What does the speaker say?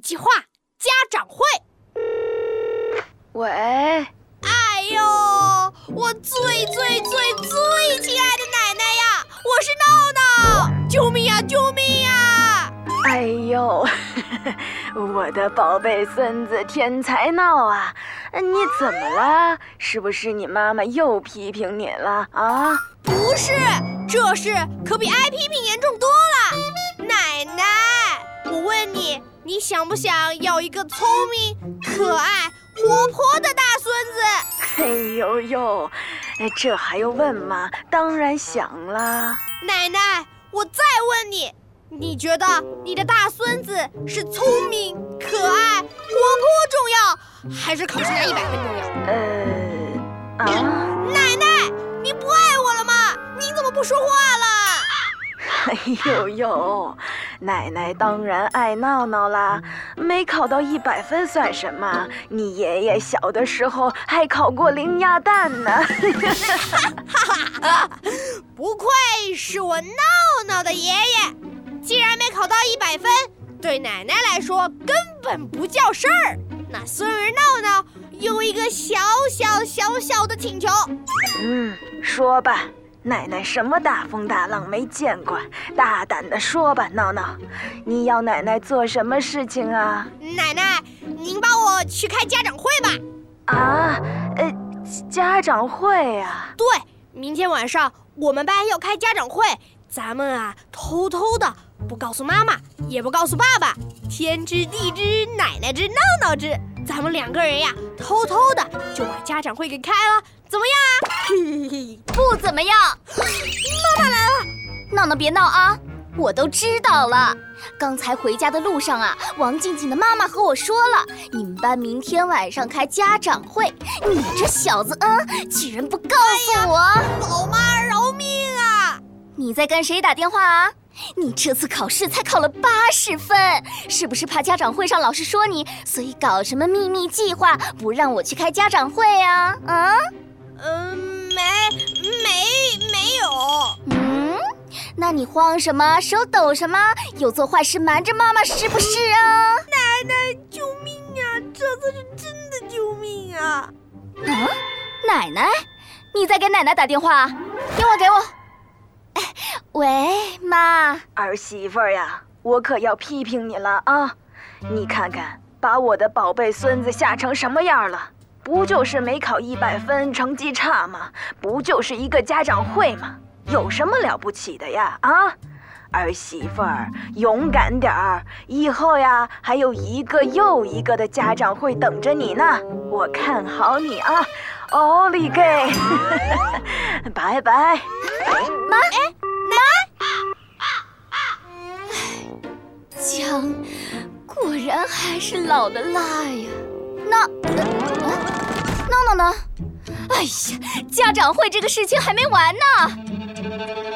计划家长会。喂，哎呦，我最最最最亲爱的奶奶呀！我是闹闹，救命呀！救命呀！哎呦，我的宝贝孙子天才闹啊！你怎么了？是不是你妈妈又批评你了啊？不是，这事可比挨批评严重多了。你，想不想要一个聪明、可爱、活泼的大孙子？哎呦呦，这还用问吗？当然想啦。奶奶，我再问你，你觉得你的大孙子是聪明、可爱、活泼重要，还是考试拿一百分重要？呃，啊，奶奶，你不爱我了吗？你怎么不说话了？哎呦呦，奶奶当然爱闹闹啦，没考到一百分算什么？你爷爷小的时候还考过零鸭蛋呢。不愧是我闹闹的爷爷，既然没考到一百分，对奶奶来说根本不叫事儿。那孙儿闹闹有一个小小小小的请求，嗯，说吧，奶奶什么大风大浪没见过，大胆的说吧，闹闹，你要奶奶做什么事情啊？奶奶，您帮我去开家长会吧。啊，呃，家长会啊？对，明天晚上我们班要开家长会，咱们啊偷偷的，不告诉妈妈，也不告诉爸爸，天知地知，奶奶知，闹闹知，咱们两个人呀，偷偷的就把家长会给开了，怎么样啊？嘿嘿，不怎么样。妈妈来了，闹闹别闹啊！我都知道了。刚才回家的路上啊，王静静的妈妈和我说了，你们班明天晚上开家长会。你这小子，嗯，居然不告诉我！老妈饶命啊！你在跟谁打电话啊？你这次考试才考了八十分，是不是怕家长会上老师说你，所以搞什么秘密计划，不让我去开家长会啊？啊？那你慌什么？手抖什么？有做坏事瞒着妈妈是不是啊？奶奶，救命啊！这次是真的救命啊！啊，奶奶，你在给奶奶打电话？电话给我。哎，喂，妈，儿媳妇儿呀，我可要批评你了啊！你看看，把我的宝贝孙子吓成什么样了？不就是没考一百分，成绩差吗？不就是一个家长会吗？有什么了不起的呀？啊，儿媳妇儿，勇敢点儿！以后呀，还有一个又一个的家长会等着你呢。我看好你啊，奥利给！拜拜。妈，哎，妈，姜果然还是老的辣呀。那，闹闹呢？哎呀，家长会这个事情还没完呢。Thank you.